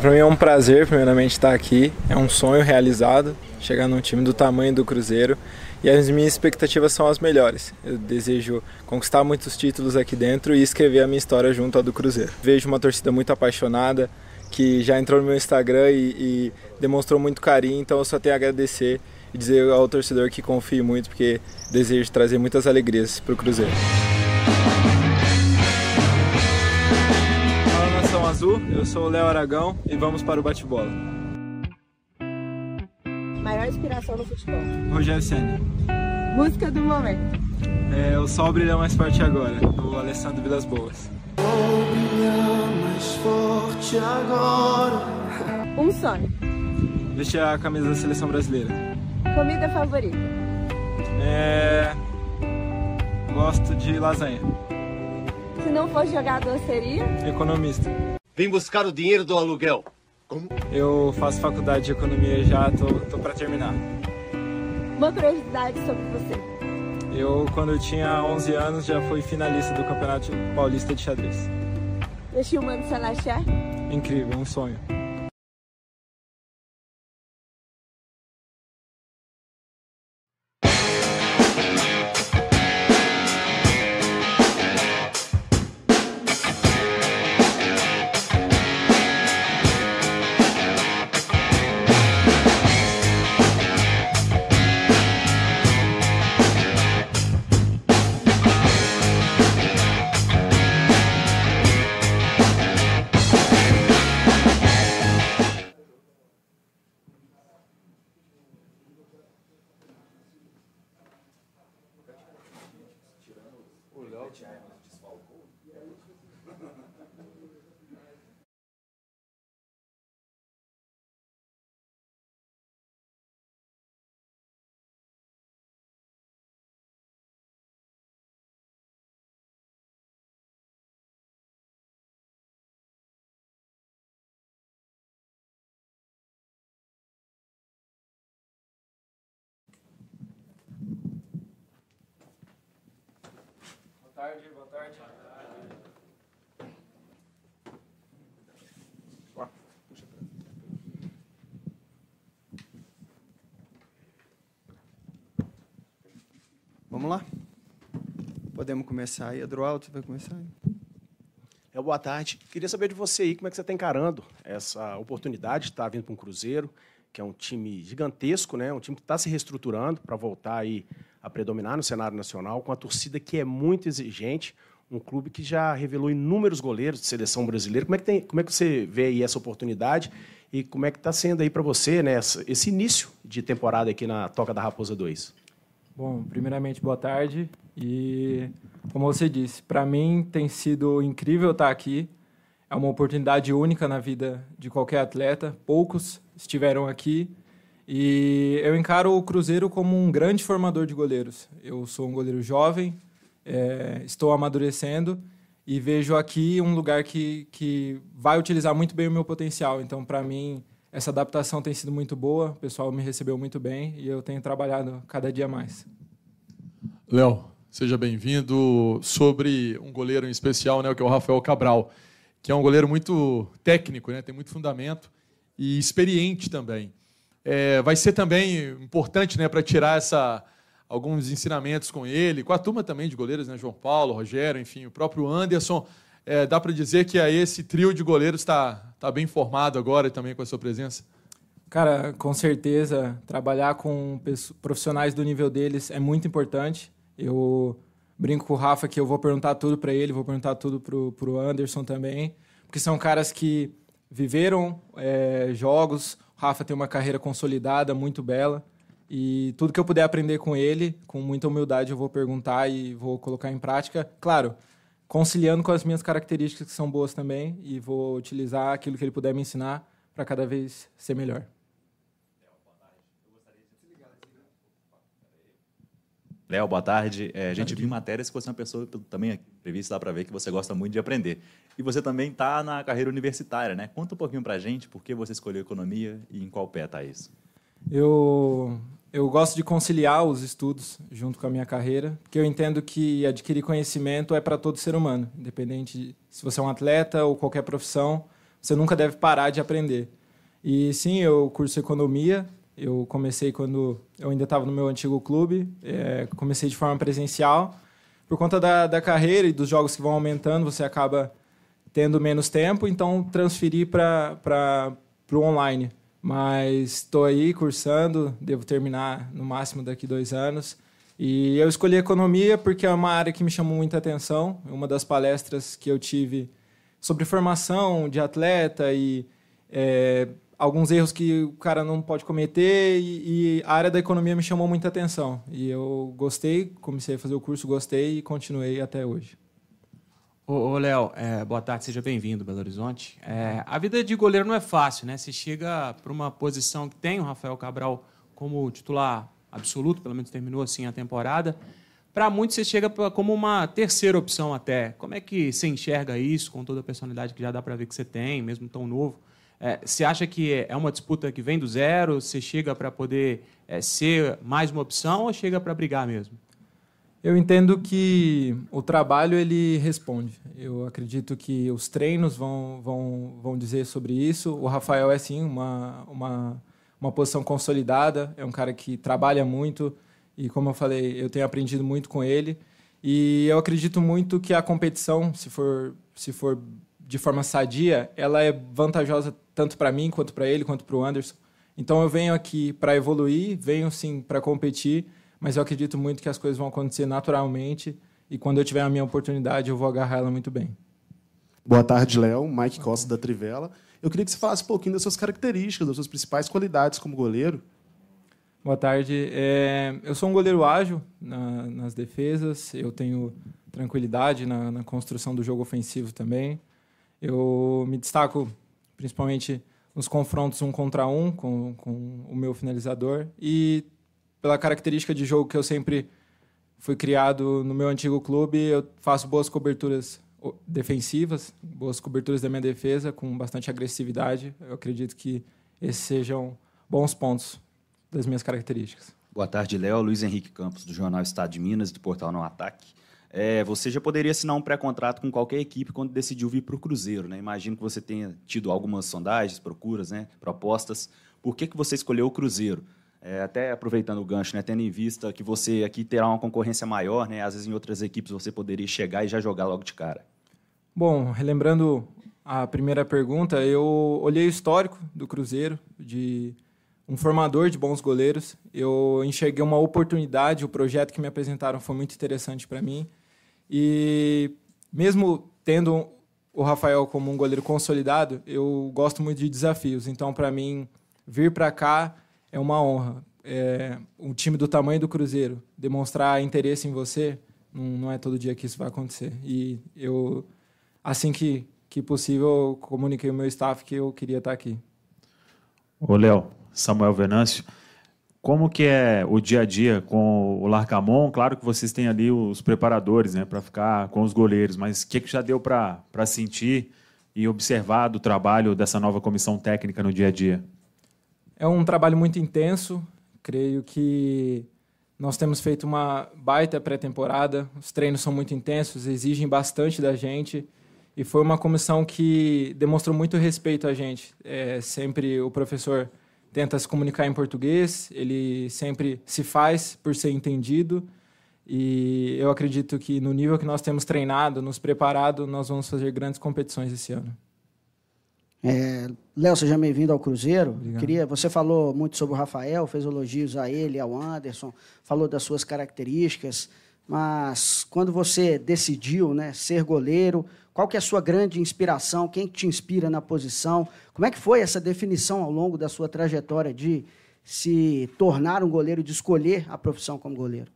Para mim é um prazer, primeiramente, estar aqui. É um sonho realizado, chegar num time do tamanho do Cruzeiro. E as minhas expectativas são as melhores. Eu desejo conquistar muitos títulos aqui dentro e escrever a minha história junto à do Cruzeiro. Vejo uma torcida muito apaixonada, que já entrou no meu Instagram e, e demonstrou muito carinho, então eu só tenho a agradecer e dizer ao torcedor que confie muito, porque desejo trazer muitas alegrias para o Cruzeiro. Azul, eu sou o Léo Aragão e vamos para o bate-bola. Maior inspiração no futebol. Rogério Senna. Música do momento. É o Sol Brilha Mais Forte Agora, do Alessandro Vilas Boas. Sol brilha mais forte agora. Um sonho. Vestir a camisa da Seleção Brasileira. Comida favorita. É... Gosto de lasanha. Se não fosse jogador, seria? Economista. Vim buscar o dinheiro do aluguel. Como? Eu faço faculdade de economia já, tô, tô para terminar. Uma curiosidade sobre você. Eu, quando eu tinha 11 anos, já fui finalista do Campeonato Paulista de Xadrez. Deixou o Mano Salaxé? Incrível, um sonho. Tarde, boa tarde. Vamos lá? Podemos começar aí. Adroaldo, você vai começar? É, boa tarde. Queria saber de você aí, como é que você está encarando essa oportunidade de estar vindo para um Cruzeiro, que é um time gigantesco, né? um time que está se reestruturando para voltar aí a predominar no cenário nacional, com a torcida que é muito exigente, um clube que já revelou inúmeros goleiros de seleção brasileira. Como é que, tem, como é que você vê aí essa oportunidade e como é que está sendo aí para você né, esse início de temporada aqui na Toca da Raposa 2? Bom, primeiramente, boa tarde. E, como você disse, para mim tem sido incrível estar aqui. É uma oportunidade única na vida de qualquer atleta. Poucos estiveram aqui e eu encaro o Cruzeiro como um grande formador de goleiros. Eu sou um goleiro jovem, é, estou amadurecendo e vejo aqui um lugar que, que vai utilizar muito bem o meu potencial. Então, para mim, essa adaptação tem sido muito boa, o pessoal me recebeu muito bem e eu tenho trabalhado cada dia mais. Léo, seja bem-vindo. Sobre um goleiro em especial, né, que é o Rafael Cabral, que é um goleiro muito técnico, né, tem muito fundamento e experiente também. É, vai ser também importante né, para tirar essa, alguns ensinamentos com ele, com a turma também de goleiros, né, João Paulo, Rogério, enfim, o próprio Anderson. É, dá para dizer que esse trio de goleiros está tá bem formado agora também com a sua presença? Cara, com certeza, trabalhar com profissionais do nível deles é muito importante. Eu brinco com o Rafa que eu vou perguntar tudo para ele, vou perguntar tudo para o Anderson também, porque são caras que viveram é, jogos, Rafa tem uma carreira consolidada, muito bela. E tudo que eu puder aprender com ele, com muita humildade, eu vou perguntar e vou colocar em prática. Claro, conciliando com as minhas características que são boas também, e vou utilizar aquilo que ele puder me ensinar para cada vez ser melhor. Léo, boa tarde. É, a gente viu matérias que você é uma pessoa também prevista dá para ver que você gosta muito de aprender. E você também está na carreira universitária, né? Conta um pouquinho para a gente por que você escolheu economia e em qual pé está isso. Eu, eu gosto de conciliar os estudos junto com a minha carreira, porque eu entendo que adquirir conhecimento é para todo ser humano, independente de, se você é um atleta ou qualquer profissão, você nunca deve parar de aprender. E sim, eu curso economia. Eu comecei quando eu ainda estava no meu antigo clube. É, comecei de forma presencial. Por conta da, da carreira e dos jogos que vão aumentando, você acaba tendo menos tempo, então transferi para o online. Mas estou aí cursando, devo terminar no máximo daqui dois anos. E eu escolhi economia porque é uma área que me chamou muita atenção. Uma das palestras que eu tive sobre formação de atleta e é, alguns erros que o cara não pode cometer e, e, a área da economia me chamou muita atenção. E eu gostei, comecei a fazer o curso, gostei e continuei até hoje. Ô, Léo, é, boa tarde, seja bem-vindo, Belo Horizonte. É, a vida de goleiro não é fácil, né? Você chega para uma posição que tem o Rafael Cabral como titular absoluto, pelo menos terminou assim a temporada. Para muitos, você chega como uma terceira opção até. Como é que você enxerga isso, com toda a personalidade que já dá para ver que você tem, mesmo tão novo? É, você acha que é uma disputa que vem do zero? Você chega para poder é, ser mais uma opção ou chega para brigar mesmo? Eu entendo que o trabalho ele responde. Eu acredito que os treinos vão, vão, vão dizer sobre isso. O Rafael é sim uma, uma, uma posição consolidada, é um cara que trabalha muito e, como eu falei, eu tenho aprendido muito com ele. E eu acredito muito que a competição, se for, se for de forma sadia, ela é vantajosa tanto para mim quanto para ele, quanto para o Anderson. Então eu venho aqui para evoluir, venho sim para competir mas eu acredito muito que as coisas vão acontecer naturalmente e quando eu tiver a minha oportunidade eu vou agarrar ela muito bem. Boa tarde, Léo. Mike Costa da Trivela. Eu queria que você falasse um pouquinho das suas características, das suas principais qualidades como goleiro. Boa tarde. É, eu sou um goleiro ágil na, nas defesas, eu tenho tranquilidade na, na, construção do jogo ofensivo também. Eu me destaco principalmente nos confrontos um contra um com, com o meu finalizador e pela característica de jogo que eu sempre fui criado no meu antigo clube, eu faço boas coberturas defensivas, boas coberturas da minha defesa com bastante agressividade. Eu acredito que esses sejam bons pontos das minhas características. Boa tarde, Léo. Luiz Henrique Campos, do Jornal Estado de Minas, do Portal Não Ataque. É, você já poderia assinar um pré-contrato com qualquer equipe quando decidiu vir para o Cruzeiro, né? Imagino que você tenha tido algumas sondagens, procuras, né? propostas. Por que, que você escolheu o Cruzeiro? É, até aproveitando o gancho, né, tendo em vista que você aqui terá uma concorrência maior, né, às vezes em outras equipes você poderia chegar e já jogar logo de cara. Bom, relembrando a primeira pergunta, eu olhei o histórico do Cruzeiro, de um formador de bons goleiros. Eu enxerguei uma oportunidade, o projeto que me apresentaram foi muito interessante para mim. E mesmo tendo o Rafael como um goleiro consolidado, eu gosto muito de desafios. Então, para mim, vir para cá é uma honra. É, um time do tamanho do Cruzeiro demonstrar interesse em você, não, não, é todo dia que isso vai acontecer. E eu, assim que, que possível, comuniquei ao meu staff que eu queria estar aqui. Ô, Léo, Samuel Venâncio, como que é o dia a dia com o Larcamon? Claro que vocês têm ali os preparadores, né, para ficar com os goleiros, mas o que, que já deu para sentir e observar do trabalho dessa nova comissão técnica no dia a dia? É um trabalho muito intenso. Creio que nós temos feito uma baita pré-temporada. Os treinos são muito intensos, exigem bastante da gente. E foi uma comissão que demonstrou muito respeito a gente. É, sempre o professor tenta se comunicar em português, ele sempre se faz por ser entendido. E eu acredito que no nível que nós temos treinado, nos preparado, nós vamos fazer grandes competições esse ano. É, Léo, seja bem-vindo ao Cruzeiro. Queria, você falou muito sobre o Rafael, fez elogios a ele, ao Anderson, falou das suas características, mas quando você decidiu né, ser goleiro, qual que é a sua grande inspiração? Quem te inspira na posição? Como é que foi essa definição ao longo da sua trajetória de se tornar um goleiro, de escolher a profissão como goleiro?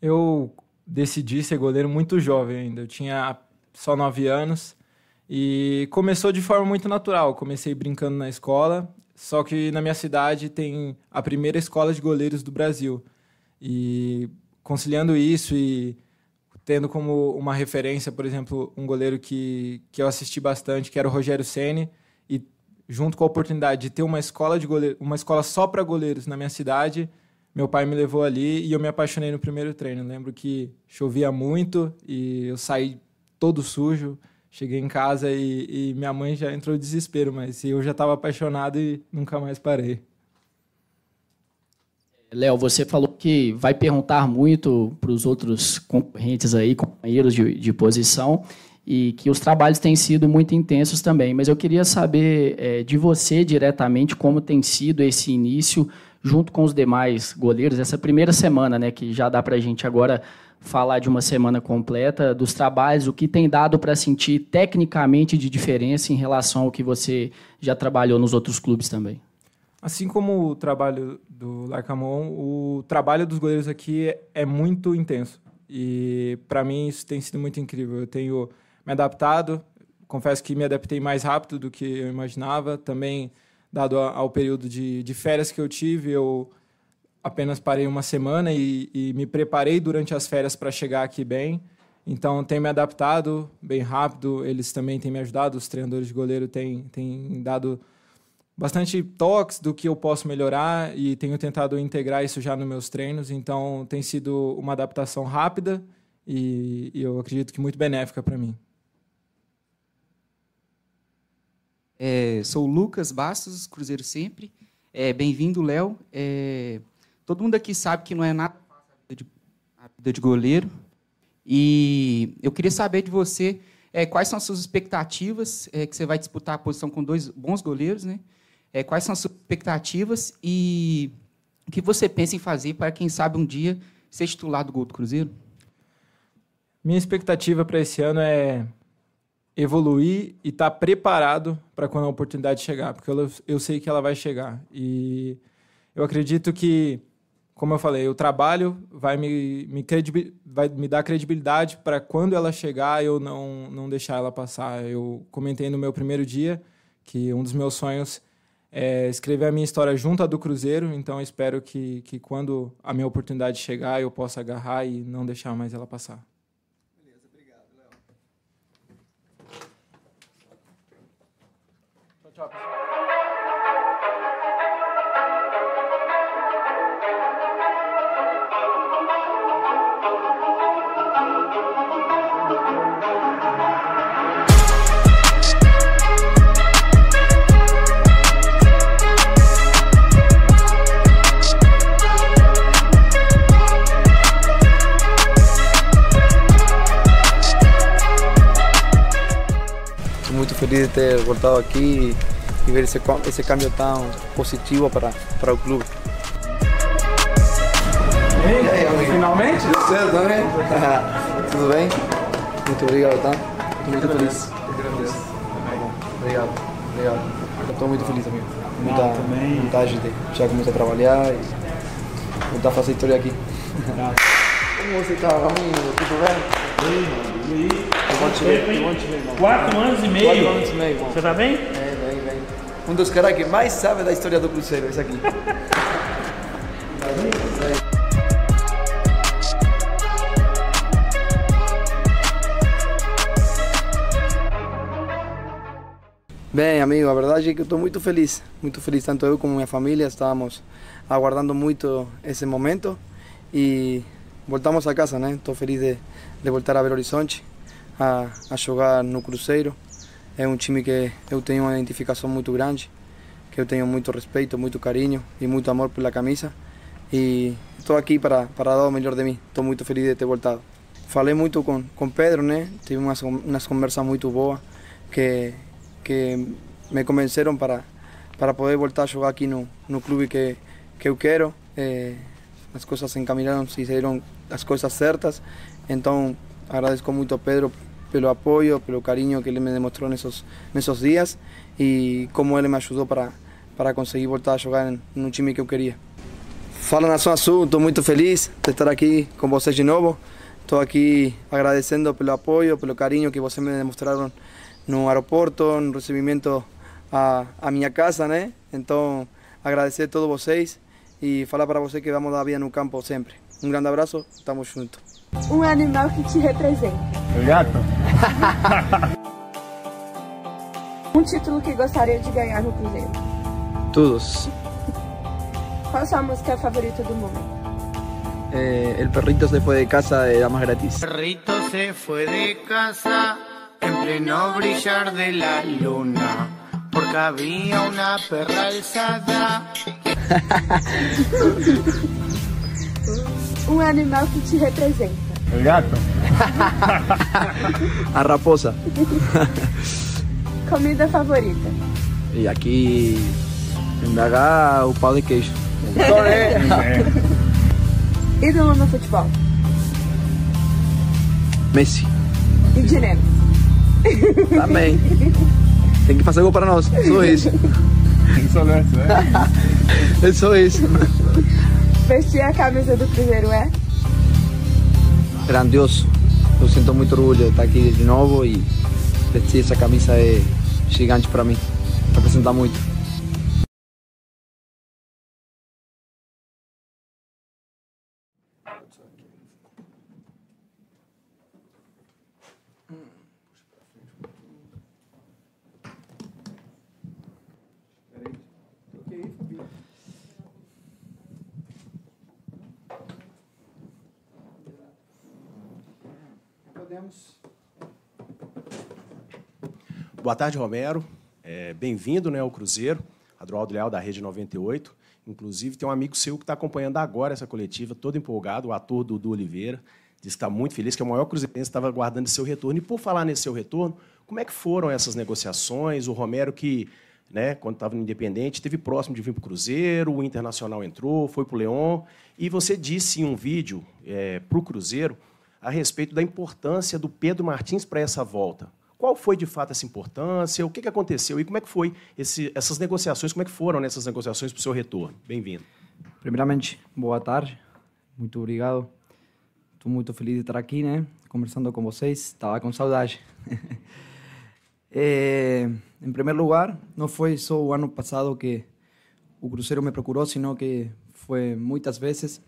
Eu decidi ser goleiro muito jovem ainda. Eu tinha só nove anos e começou de forma muito natural. Comecei brincando na escola, só que na minha cidade tem a primeira escola de goleiros do Brasil. E conciliando isso e tendo como uma referência, por exemplo, um goleiro que, que eu assisti bastante, que era o Rogério Ceni, e junto com a oportunidade de ter uma escola de goleiro, uma escola só para goleiros na minha cidade, meu pai me levou ali e eu me apaixonei no primeiro treino. Eu lembro que chovia muito e eu saí todo sujo Cheguei em casa e, e minha mãe já entrou em desespero, mas eu já estava apaixonado e nunca mais parei. Léo, você falou que vai perguntar muito para os outros concorrentes aí, companheiros de, de, posição, e que os trabalhos têm sido muito intensos também. Mas eu queria saber é, de você diretamente como tem sido esse início junto com os demais goleiros, essa primeira semana, né, que já dá para a gente agora falar de uma semana completa dos trabalhos, o que tem dado para sentir tecnicamente de diferença em relação ao que você já trabalhou nos outros clubes também. Assim como o trabalho do Larcamon, o trabalho dos goleiros aqui é muito intenso. E para mim isso tem sido muito incrível. Eu tenho me adaptado, confesso que me adaptei mais rápido do que eu imaginava. Também, dado ao período de, de férias que eu tive, eu apenas parei uma semana e, e me preparei durante as férias para chegar aqui bem. Então, tenho me adaptado bem rápido. Eles também têm me ajudado, os treinadores de goleiro têm, têm dado bastante toques do que eu posso melhorar e tenho tentado integrar isso já nos meus treinos. Então, tem sido uma adaptação rápida e, e eu acredito que muito benéfica para mim. É, sou Lucas Bastos, Cruzeiro Sempre. É, Bem-vindo, Léo. É, todo mundo aqui sabe que não é nada fácil de, a vida de goleiro. E eu queria saber de você é, quais são as suas expectativas, é, que você vai disputar a posição com dois bons goleiros, né? É, quais são as suas expectativas e o que você pensa em fazer para, quem sabe, um dia ser titular do Gol do Cruzeiro? Minha expectativa para esse ano é evoluir e estar tá preparado para quando a oportunidade chegar, porque eu, eu sei que ela vai chegar. E eu acredito que, como eu falei, o trabalho vai me, me, vai me dar credibilidade para quando ela chegar eu não, não deixar ela passar. Eu comentei no meu primeiro dia que um dos meus sonhos é, escrever a minha história junto à do Cruzeiro, então espero que, que quando a minha oportunidade chegar eu possa agarrar e não deixar mais ela passar. Ter voltado aqui e ver esse, esse cambio tão positivo para, para o clube. E aí, amigo? Finalmente? Deu certo também? Tudo bem? Muito obrigado, tá? Estou muito feliz. Obrigado, obrigado. Estou muito feliz, amigo. Muita vontade de já começar a trabalhar e voltar a fazer história aqui. Como você está, amigo? Tudo bem? E aí? Quatro anos e meio. Quatro anos e meio, Você tá bem? É, bem, bem. Um dos caras que mais sabe da história do Cruzeiro, esse aqui. Bem, amigo, a verdade é que estou muito feliz, muito feliz, tanto eu como minha família, estávamos aguardando muito esse momento e voltamos a casa, né? Estou feliz de, de voltar a Belo Horizonte, a, a jogar no Cruzeiro. É um time que eu tenho uma identificação muito grande, que eu tenho muito respeito, muito carinho e muito amor pela camisa. E estou aqui para, para dar o melhor de mim. Estou muito feliz de ter voltado. Falei muito com, com Pedro, né? Tive umas, umas conversas muito boas que, que me convenceram para, para poder voltar a jogar aqui no, no clube que, que eu quero. É, as coisas se encaminaram, se saíram as coisas certas. Então, agradeço muito a Pedro pelo apoio, pelo carinho que ele me demonstrou nesses, nesses dias e como ele me ajudou para, para conseguir voltar a jogar no time que eu queria. Fala Nação Sul, estou muito feliz de estar aqui com vocês de novo. Estou aqui agradecendo pelo apoio, pelo carinho que vocês me demonstraram no aeroporto, no recebimento a, a minha casa, né? Então, agradecer a todos vocês e falar para vocês que vamos dar vida no campo sempre. Um grande abraço, estamos juntos. Um animal que te representa. O gato? um título que gostaria de ganhar no Cruzeiro. Todos. Qual a sua música favorita do mundo? Eh, el perrito se fue de casa de Damas Gratis. El perrito se fue de casa, pleno brillar de la luna, porque había una perra alzada. Um animal que te representa. El gato. A raposa. Comida favorita. E aqui em BH o pau de queijo. Ídolo no futebol. Messi. E Neves. Também. Tem que fazer gol para nós. Só isso. Só isso, né? É só isso. Vestir a camisa do Cruzeiro é? Grandioso. Eu sinto muito orgulho de estar aqui de novo e vestir essa camisa é gigante para mim. Representa muito. Podemos. Boa tarde, Romero. É, Bem-vindo né, ao Cruzeiro, Adroaldo Leal, da Rede 98. Inclusive, tem um amigo seu que está acompanhando agora essa coletiva, todo empolgado, o ator Dudu Oliveira. Diz que está muito feliz, que é o maior cruzeirense, estava aguardando seu retorno. E por falar nesse seu retorno, como é que foram essas negociações? O Romero, que né, quando estava no Independente, esteve próximo de vir para o Cruzeiro, o Internacional entrou, foi para o Leão. E você disse em um vídeo é, para o Cruzeiro a respeito da importância do Pedro Martins para essa volta. Qual foi de fato essa importância? O que, aconteceu e como é que foi esse, essas negociações? Como é que foram nessas negociações para o seu retorno? Bem-vindo. Primeiramente, boa tarde. Muito obrigado. Estou muito feliz de estar aqui, né? Conversando com vocês. Estava com saudade. Eh, em primeiro lugar, não foi só o ano passado que o Cruzeiro me procurou, sino que foi muitas vezes.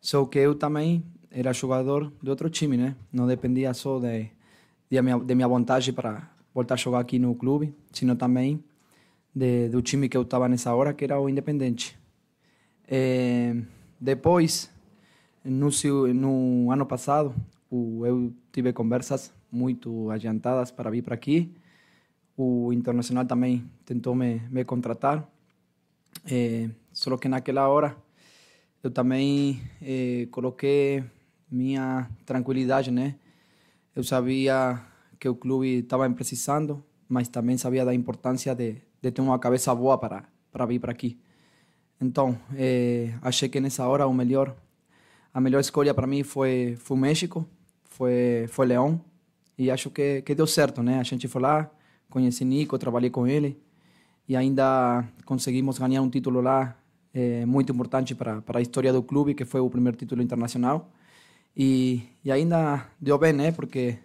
Só que eu também era jogador de outro time, né? Não dependia só de, de, minha, de minha vontade para voltar a jogar aqui no clube, sino também de, do time que eu estava nessa hora, que era o Independente. Eh, depois, no, no ano passado, o, eu tive conversas muito adiantadas para vir para aqui. O Internacional também tentou me, me contratar. Eh, só que naquela hora eu também eh, coloquei minha tranquilidade, né? Eu sabia que o clube estava precisando, mas também sabia da importância de, de ter uma cabeça boa para, para vir para aqui. Então, eh, achei que nessa hora o melhor, a melhor escolha para mim foi, foi o México, foi, foi Leão, e acho que, que deu certo, né? A gente foi lá, conheci Nico, trabalhei com ele, e ainda conseguimos ganhar um título lá eh, muito importante para, para a história do clube, que foi o primeiro título internacional. E, e ainda deu bem, né? Porque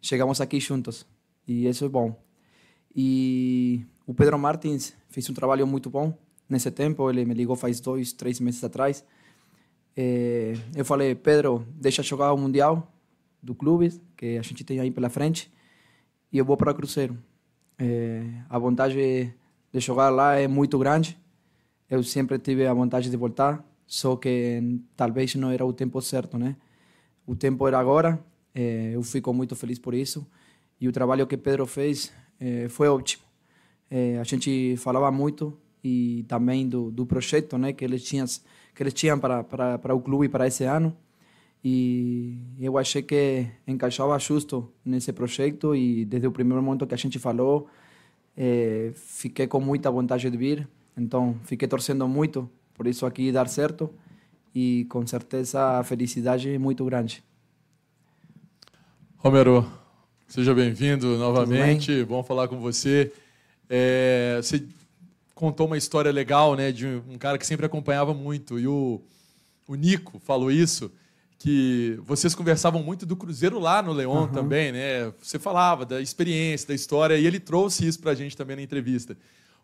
chegamos aqui juntos, e isso é bom. E o Pedro Martins fez um trabalho muito bom nesse tempo. Ele me ligou faz dois, três meses atrás. Eh, eu falei, Pedro, deixa jogar o Mundial do clube, que a gente tem aí pela frente, e eu vou para o Cruzeiro. Eh, a vontade de jogar lá é muito grande. Eu sempre tive a vontade de voltar, só que talvez não era o tempo certo, né? O tempo era agora. eh, eu fico muito feliz por isso. E o trabalho que Pedro fez eh, foi ótimo. Eh, a gente falava muito e também do, do projeto, né, que eles tinham que eles tinham para para para o clube para esse ano. E eu achei que encaixava justo nesse projeto e desde o primeiro momento que a gente falou, eh, fiquei com muita vontade de vir. Então, fiquei torcendo muito por isso aqui dar certo e com certeza a felicidade é muito grande. Romero, seja bem-vindo novamente. Bom falar com você. É, você contou uma história legal, né, de um cara que sempre acompanhava muito. E o, o Nico falou isso, que vocês conversavam muito do Cruzeiro lá no Leão Aham. também, né? Você falava da experiência, da história, e ele trouxe isso para a gente também na entrevista.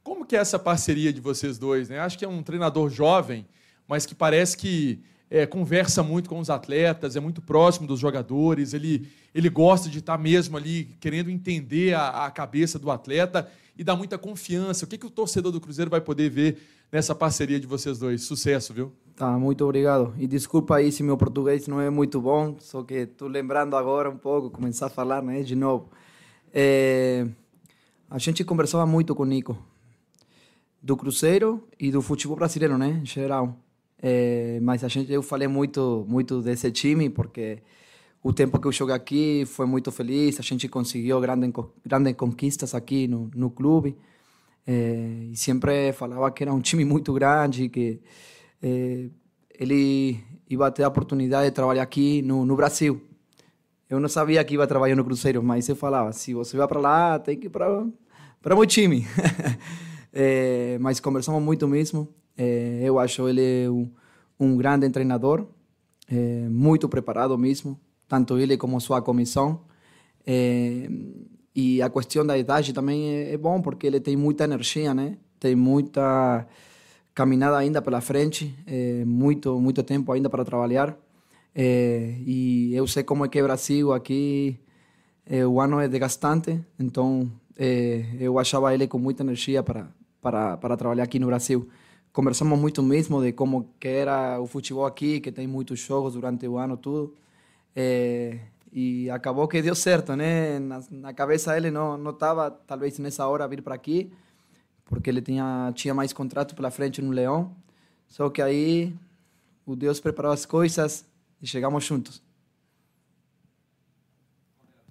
Como que é essa parceria de vocês dois? Né? Acho que é um treinador jovem, mas que parece que é, conversa muito com os atletas, é muito próximo dos jogadores, ele, ele gosta de estar mesmo ali querendo entender a, a cabeça do atleta e dá muita confiança. O que, que o torcedor do Cruzeiro vai poder ver nessa parceria de vocês dois? Sucesso, viu? Tá, muito obrigado. E desculpa aí se meu português não é muito bom, só que estou lembrando agora um pouco, começar a falar né, de novo. É, a gente conversava muito com o Nico, do Cruzeiro e do futebol brasileiro, né, em geral. É, mas a gente, eu falei muito, muito desse time, porque o tempo que eu joguei aqui foi muito feliz, a gente conseguiu grandes, grandes conquistas aqui no, no clube. É, e sempre falava que era um time muito grande, que é, ele ia ter a oportunidade de trabalhar aqui no, no Brasil. Eu não sabia que ia trabalhar no Cruzeiro, mas eu falava, se você vai para lá, tem que ir para para meu time. é, mas conversamos muito mesmo. É, eu acho ele um, um grande treinador, é, muito preparado mesmo, tanto ele como sua comissão. É, e a questão da idade também é, é, bom, porque ele tem muita energia, né? Tem muita caminhada ainda pela frente, é, muito muito tempo ainda para trabalhar. É, e eu sei como é que é Brasil aqui, é, o ano é desgastante, então eu achava ele com muita energia para, para, para trabalhar aqui no Brasil. Conversamos muito mesmo de como que era o futebol aqui, que tem muitos jogos durante o ano, tudo. É, e acabou que deu certo, né? Na, na cabeça dele não não estava talvez nessa hora vir para aqui, porque ele tinha tinha mais contrato pela frente no Leão. Só que aí o Deus preparou as coisas e chegamos juntos.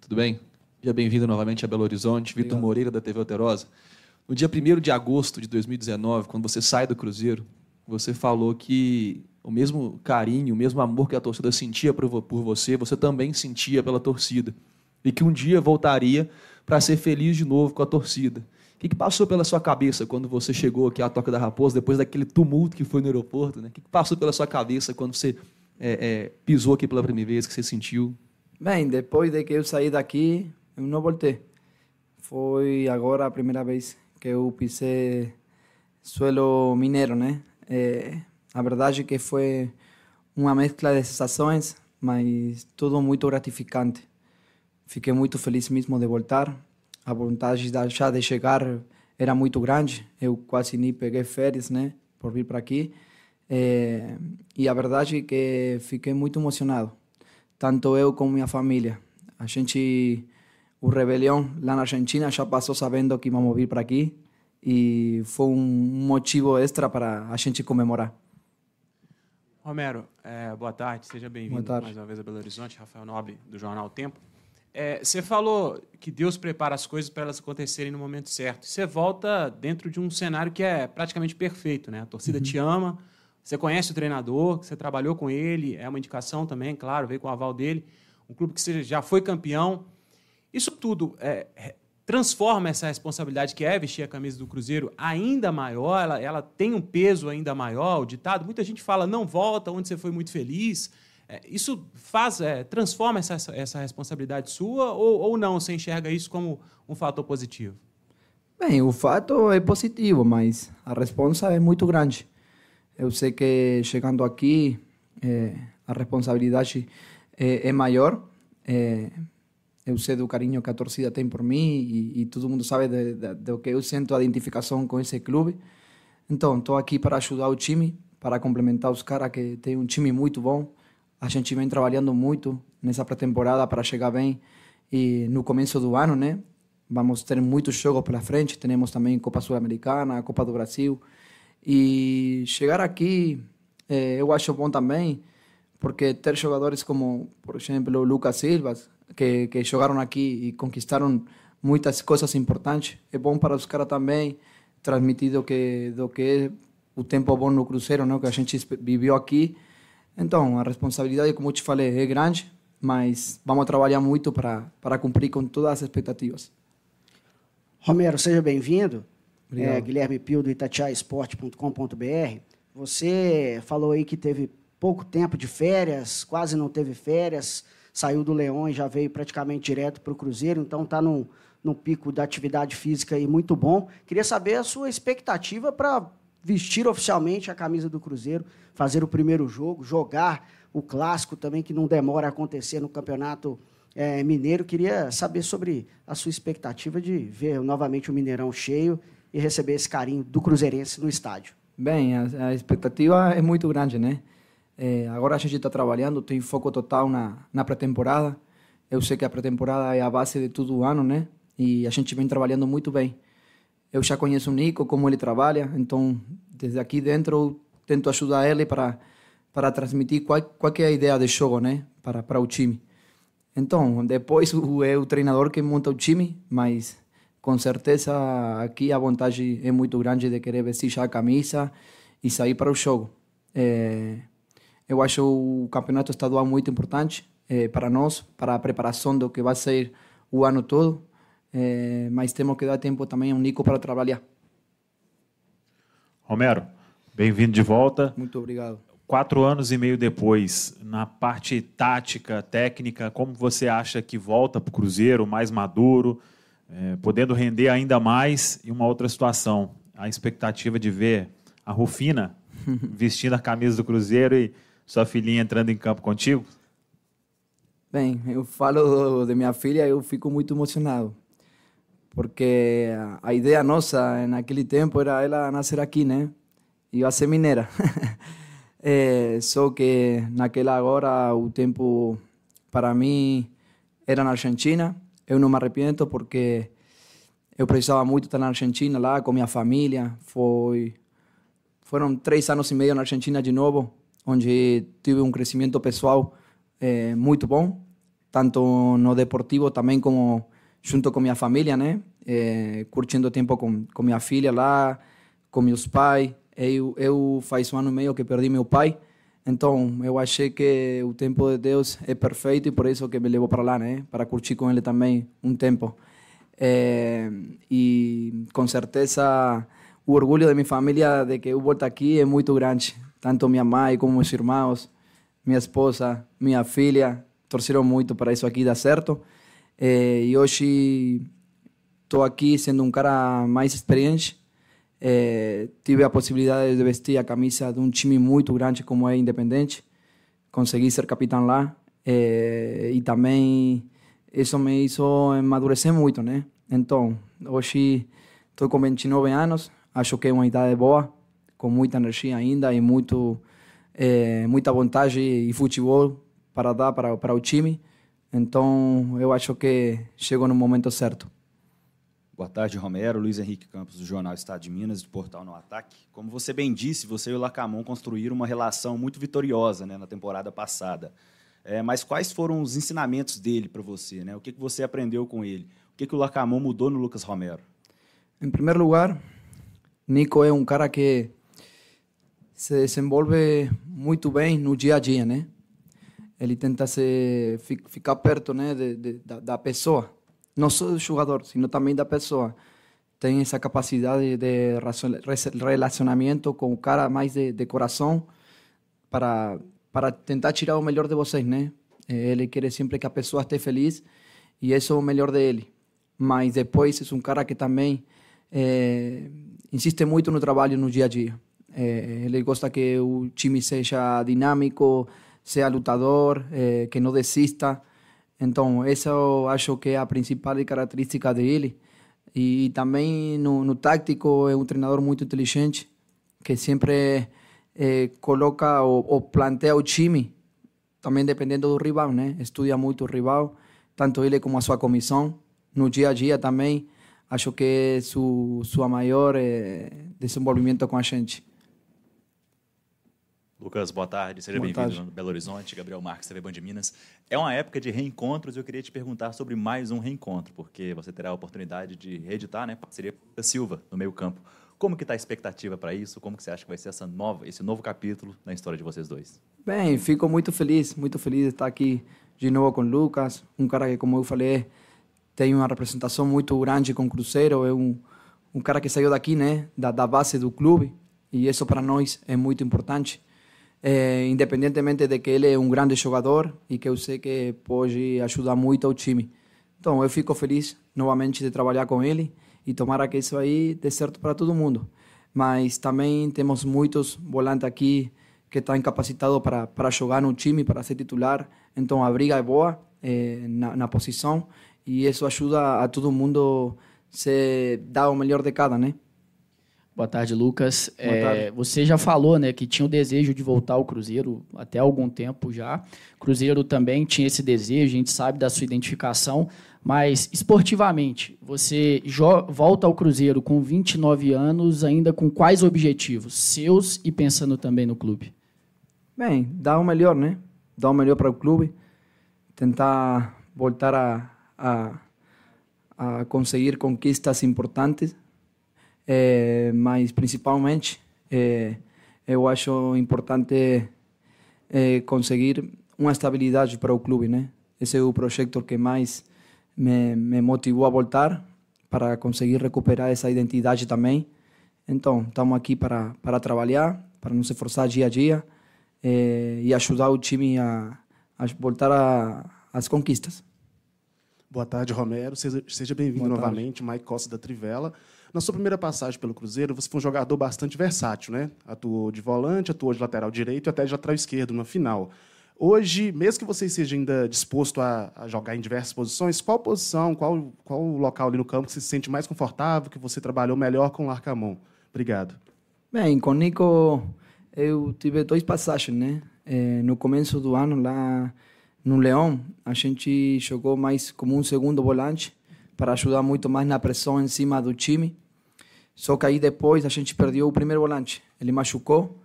Tudo bem? Seja bem-vindo novamente a Belo Horizonte. Vitor Moreira, da TV Alterosa. No dia 1 de agosto de 2019, quando você sai do Cruzeiro, você falou que o mesmo carinho, o mesmo amor que a torcida sentia por você, você também sentia pela torcida. E que um dia voltaria para ser feliz de novo com a torcida. O que, passou pela sua cabeça quando você chegou aqui à Toca da Raposa, depois daquele tumulto que foi no aeroporto? Né? O que, passou pela sua cabeça quando você é, é, pisou aqui pela primeira vez, que você sentiu? Bem, depois de que eu saí daqui, eu não voltei. Foi agora a primeira vez que eu pisei suelo mineiro, né? É, a verdade é que foi uma mescla de sensações, mas tudo muito gratificante. Fiquei muito feliz mesmo de voltar. A vontade já de chegar era muito grande. Eu quase nem peguei férias, né, por vir para aqui. É, e a verdade é que fiquei muito emocionado, tanto eu como minha família. A gente, o Rebelião lá na Argentina já passou sabendo que íamos vir para aqui e foi um motivo extra para a gente comemorar. Romero, é, boa tarde, seja bem-vindo mais uma vez a Belo Horizonte, Rafael Nobre, do Jornal Tempo. É, você falou que Deus prepara as coisas para elas acontecerem no momento certo. Você volta dentro de um cenário que é praticamente perfeito, né? A torcida uhum. te ama, você conhece o treinador, você trabalhou com ele, é uma indicação também, claro, veio com o aval dele. Um clube que você já foi campeão. Isso tudo é, transforma essa responsabilidade que é vestir a camisa do Cruzeiro ainda maior, ela, ela tem um peso ainda maior, o ditado, muita gente fala, não volta onde você foi muito feliz, é, isso faz, é, transforma essa, essa responsabilidade sua ou, ou não, você enxerga isso como um fator positivo? Bem, o fato é positivo, mas a responsa é muito grande. Eu sei que chegando aqui, é, a responsabilidade é, é maior, é, eu sei do carinho que a torcida tem por mim e, e todo mundo sabe de, de, do que eu sinto a identificação com esse clube. Então, estou aqui para ajudar o time, para complementar os caras que tem um time muito bom. A gente vem trabalhando muito nessa pré-temporada para chegar bem e no começo do ano, né? Vamos ter muitos jogos pela frente. Temos também Copa Sul-Americana, Copa do Brasil. E chegar aqui, eh, eu acho bom também, porque ter jogadores como, por exemplo, o Lucas Silva, que, que jogaram aqui e conquistaram muitas coisas importantes. É bom para os caras também transmitir do que, do que é o tempo bom no Cruzeiro, né? que a gente viveu aqui. Então, a responsabilidade, como eu te falei, é grande, mas vamos trabalhar muito para, para cumprir com todas as expectativas. Romero, seja bem-vindo. É, Guilherme Pio, do itatiaesporte.com.br. Você falou aí que teve pouco tempo de férias, quase não teve férias saiu do Leão e já veio praticamente direto para o Cruzeiro, então está num, num pico da atividade física aí muito bom. Queria saber a sua expectativa para vestir oficialmente a camisa do Cruzeiro, fazer o primeiro jogo, jogar o clássico também, que não demora a acontecer no Campeonato é, Mineiro. Queria saber sobre a sua expectativa de ver novamente o Mineirão cheio e receber esse carinho do Cruzeirense no estádio. Bem, a, a expectativa é muito grande, né? É, agora a gente está trabalhando, tem foco total na, na pré-temporada. Eu sei que a pré-temporada é a base de todo o ano, né? e a gente vem trabalhando muito bem. Eu já conheço o Nico, como ele trabalha, então desde aqui dentro eu tento ajudar ele para para transmitir qual, qual é a ideia de jogo, né, para para o time. Então, depois é o treinador que monta o time, mas com certeza aqui a vontade é muito grande de querer vestir já a camisa e sair para o jogo. É, eu acho o campeonato estadual muito importante é, para nós, para a preparação do que vai ser o ano todo, é, mas temos que dar tempo também ao Nico para trabalhar. Romero, bem-vindo de volta. Muito obrigado. Quatro anos e meio depois, na parte tática, técnica, como você acha que volta para o Cruzeiro mais maduro, é, podendo render ainda mais? E uma outra situação, a expectativa de ver a Rufina vestindo a camisa do Cruzeiro e sua filhinha entrando em campo contigo? Bem, eu falo de minha filha, eu fico muito emocionado, porque a ideia nossa naquele tempo era ela nascer aqui, né? E eu ser mineira. é, só que naquela hora o tempo para mim era na Argentina. Eu não me arrependo porque eu precisava muito estar na Argentina lá com minha família. Foi foram três anos e meio na Argentina de novo, onde tive um crescimento pessoal é, muito bom, tanto no deportivo também como junto com minha família, né? É, curtindo tempo com, com minha filha lá, com meus pais. Eu, eu faz um ano e meio que perdi meu pai, então eu achei que o tempo de Deus é perfeito e por isso que me levou para lá, né? Para curtir com ele também um tempo. É, e com certeza o orgulho de minha família de que eu volto aqui é muito grande. Tanto minha mãe como meus irmãos, minha esposa, minha filha, torceram muito para isso aqui dar certo. É, e hoje estou aqui sendo um cara mais experiente. É, tive a possibilidade de vestir a camisa de um time muito grande como é Independente. Consegui ser capitão lá. É, e também isso me hizo amadurecer muito, né? Então, hoje estou com 29 anos, acho que é uma idade boa, com muita energia ainda e muito, é, muita vontade e futebol para dar para, para o time. Então, eu acho que chegou no momento certo. Boa tarde, Romero. Luiz Henrique Campos, do Jornal Estado de Minas, do Portal No Ataque. Como você bem disse, você e o Lacamon construíram uma relação muito vitoriosa né, na temporada passada. É, mas quais foram os ensinamentos dele para você? Né? O que, que você aprendeu com ele? O que, que o Lacamon mudou no Lucas Romero? Em primeiro lugar, Nico é um cara que se desenvolve muito bem no dia a dia, né? Ele tenta se ficar perto, né, de, de, da, da, pessoa, não só do jogador, sino também da pessoa. Tem essa capacidade de relacionamento com o cara mais de, de coração para para tentar tirar o melhor de vocês, né? Ele quer sempre que a pessoa esteja feliz e isso é o melhor dele. Mas depois é um cara que também é, insiste muito no trabalho no dia a dia. É, ele gosta que o time seja dinâmico, seja lutador, é, que não desista. Então, essa eu acho que é a principal característica dele. E também no, no tático é um treinador muito inteligente, que sempre é, coloca ou, ou, planteia o time, também dependendo do rival, né? Estudia muito o rival, tanto ele como a sua comissão. No dia a dia também acho que é su, sua maior é, desenvolvimento com a gente. Lucas, boa tarde, seja bem-vindo no Belo Horizonte, Gabriel Marques, TV Band de Minas. É uma época de reencontros e eu queria te perguntar sobre mais um reencontro, porque você terá a oportunidade de reeditar, né, parceria com a Silva no meio campo. Como que está a expectativa para isso? Como que você acha que vai ser essa nova, esse novo capítulo na história de vocês dois? Bem, fico muito feliz, muito feliz de estar aqui de novo com o Lucas, um cara que, como eu falei, tem uma representação muito grande com o Cruzeiro, é um, um cara que saiu daqui, né, da, da base do clube, e isso para nós é muito importante. É, independentemente de que ele é um grande jogador e que eu sei que pode ajudar muito ao time. Então, eu fico feliz novamente de trabalhar com ele e tomara que isso aí dê certo para todo mundo. Mas também temos muitos volantes aqui que estão incapacitados para, para jogar no time, para ser titular. Então, a briga é boa é, na, na posição e isso ajuda a todo mundo se dar o melhor de cada, né? Boa tarde, Lucas. Boa É, tarde. você já falou né, que tinha o desejo de voltar ao Cruzeiro até algum tempo já. Cruzeiro também tinha esse desejo, a gente sabe da sua identificação, mas esportivamente, você volta ao Cruzeiro com 29 anos, ainda com quais objetivos seus e pensando também no clube? Bem, dar o melhor, né? Dar o melhor para o clube, tentar voltar a, a, a conseguir conquistas importantes, eh, mas principalmente eh, eu acho importante eh, conseguir uma estabilidade para o clube, né? Esse é o projeto que mais me, me motivou a voltar para conseguir recuperar essa identidade também. Então, estamos aqui para, para trabalhar, para nos esforçar dia a dia eh, e ajudar o time a, a voltar às conquistas. Boa tarde, Romero. Seja, seja bem-vindo novamente, Mike Costa da Trivela. Na sua primeira passagem pelo Cruzeiro, você foi um jogador bastante versátil, né? Atuou de volante, atuou de lateral direito e até de lateral esquerdo na final. Hoje, mesmo que você esteja ainda disposto a, a jogar em diversas posições, qual posição, qual, qual local ali no campo que você se sente mais confortável, que você trabalhou melhor com o Larcamon? Obrigado. Bem, com o Nico eu tive dois passagens, né? Eh, no começo do ano lá no Leão, a gente jogou mais como um segundo volante para ajudar muito mais na pressão em cima do time. Só que aí depois a gente perdeu o primeiro volante. Ele machucou,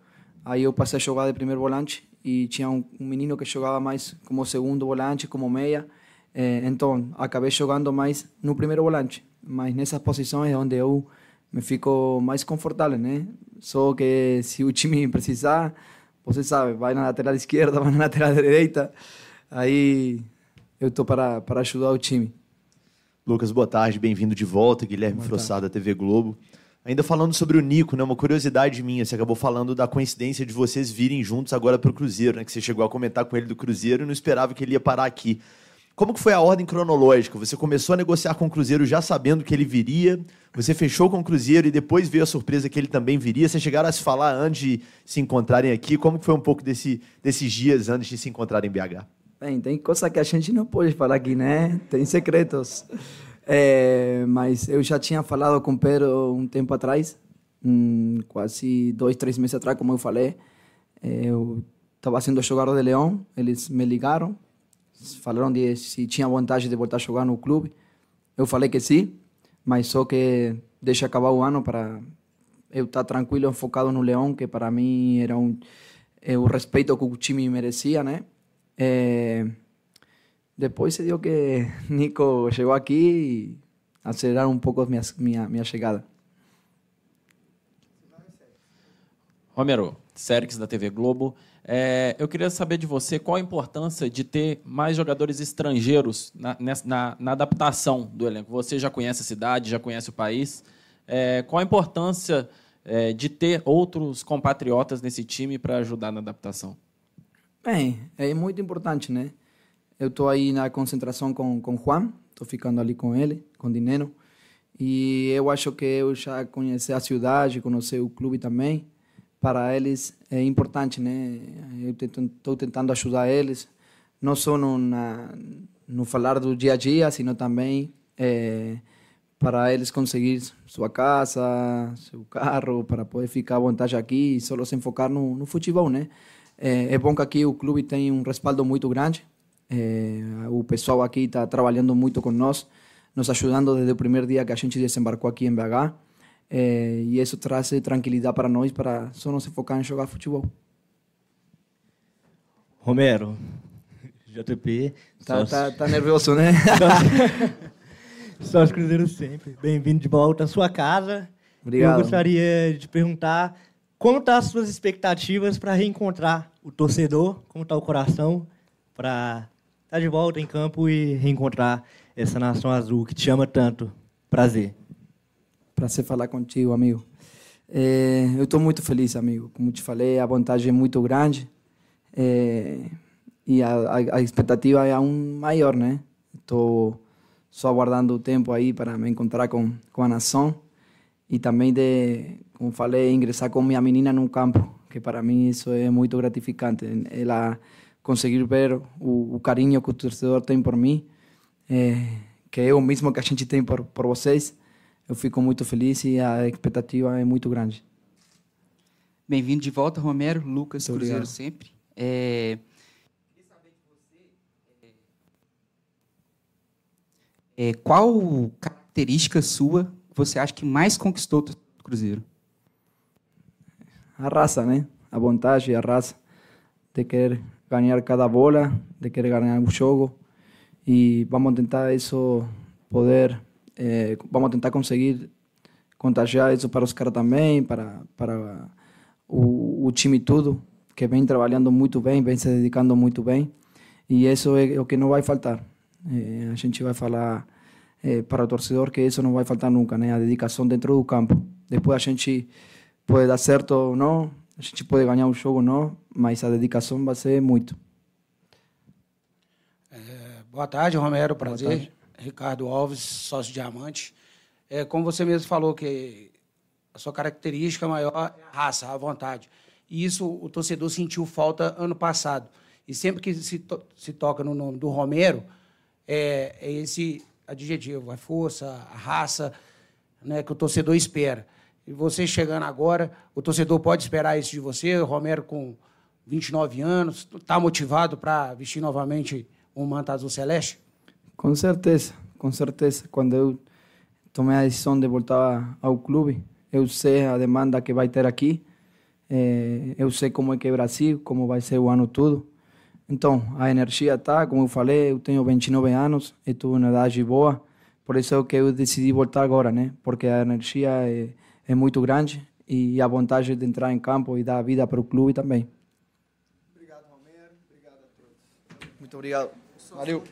aí eu passei a jogar de primeiro volante e tinha um, um menino que jogava mais como segundo volante, como meia. Eh, então, acabei jogando mais no primeiro volante. Mas nessas posições é onde eu me fico mais confortável, né? Só que se o time precisar, você sabe, vai na lateral esquerda, vai na lateral direita, aí eu estou para, para ajudar o time. Lucas, boa tarde, bem-vindo de volta, Guilherme Frossard da TV Globo. Ainda falando sobre o Nico, né, uma curiosidade minha, você acabou falando da coincidência de vocês virem juntos agora para o Cruzeiro, né, que você chegou a comentar com ele do Cruzeiro e não esperava que ele ia parar aqui. Como que foi a ordem cronológica? Você começou a negociar com o Cruzeiro já sabendo que ele viria, você fechou com o Cruzeiro e depois veio a surpresa que ele também viria. Vocês chegaram a se falar antes de se encontrarem aqui? Como que foi um pouco desse, desses dias antes de se encontrarem em BH? Bem, tem coisa que a gente não pode falar aqui, né? Tem secretos. É, mas eu já tinha falado com o Pedro um tempo atrás, hum, quase dois, três meses atrás, como eu falei. É, eu estava sendo jogador de Leão, eles me ligaram, falaram de se tinha vontade de voltar a jogar no clube. Eu falei que sim, mas só que deixa acabar o ano para eu estar tranquilo, focado no Leão, que para mim era um, é, o respeito que o time merecia, né? É, depois se deu que Nico chegou aqui e aceleraram um pouco minha, minha, minha chegada. Romero, Sérix da TV Globo. É, eu queria saber de você qual a importância de ter mais jogadores estrangeiros na, na- na adaptação do elenco. Você já conhece a cidade, já conhece o país. É, qual a importância é, de ter outros compatriotas nesse time para ajudar na adaptação? Bem, é muito importante, né? Eu estou aí na concentração com com Juan, estou ficando ali com ele, com Dinero, e eu acho que eu já conheci a cidade, conheci o clube também. Para eles é importante, né? Eu estou tentando ajudar eles, não só no, na, no falar do dia a dia, sino também eh, para eles conseguir sua casa, seu carro, para poder ficar à vontade aqui e só se enfocar no, no futebol, né? É, é bom que aqui o clube tem um respaldo muito grande. É, o pessoal aqui está trabalhando muito com nós, nos ajudando desde o primeiro dia que a gente desembarcou aqui em BH. É, e isso traz tranquilidade para nós, para só nos focar em jogar futebol. Romero, JP. Tá- sócio- tá- tá nervoso, né? Sócio Cruzeiro sempre. Bem-vindo de volta à sua casa. Obrigado. Eu gostaria de perguntar como estão as suas expectativas para reencontrar o torcedor, como está o coração para estar de volta em campo e reencontrar essa nação azul que te chama tanto. Prazer. Prazer falar contigo, amigo. É, eu estou muito feliz, amigo. Como te falei, a vontade é muito grande é, e a, a, a expectativa é aún maior, né? Estou só aguardando o tempo aí para me encontrar com, com a nação e também de, como falei, ingressar com minha menina num campo, que para mim isso é muito gratificante. Ela conseguir ver o, o carinho que o torcedor tem por mim, é, que é o mesmo que a gente tem por, por vocês. eu fico muito feliz e a expectativa é muito grande. Bem-vindo de volta, Romero. Lucas, Muito Cruzeiro obrigado. sempre. É... É, qual característica sua você acha que mais conquistou o Cruzeiro? A raça, né? A vontade, a raça de querer ganhar cada bola, de querer ganhar o jogo e vamos tentar isso poder, eh, vamos tentar conseguir contagiar isso para os caras também, para para o, o time tudo que vem trabalhando muito bem, vem se dedicando muito bem e isso é o que não vai faltar. Eh, a gente vai falar eh, para o torcedor que isso não vai faltar nunca, né? A dedicação dentro do campo. Depois a gente pode dar certo ou não, a gente pode ganhar um jogo ou não, mas a dedicação vai ser muito. Boa tarde, Romero. Prazer. tarde. Ricardo Alves, sócio diamante. É, como você mesmo falou, que a sua característica maior é a raça, a vontade. E isso o torcedor sentiu falta ano passado. E sempre que se, to- se toca no nome do Romero, é, é esse adjetivo, a força, a raça, né, que o torcedor espera. E você chegando agora, o torcedor pode esperar isso de você, o Romero com 29 anos, está motivado para vestir novamente um manto azul celeste? Com certeza, com certeza. Quando eu tomei a decisão de voltar ao clube, eu sei a demanda que vai ter aqui, eh, eu sei como é que é Brasil, como vai ser o ano todo. Então, a energia está, como eu falei, eu tenho 29 anos, estou em idade boa, por isso é que eu decidi voltar agora, né? Porque a energia é, é muito grande e a vontade de entrar em campo e dar vida para o clube também. Muito obrigado. Valeu.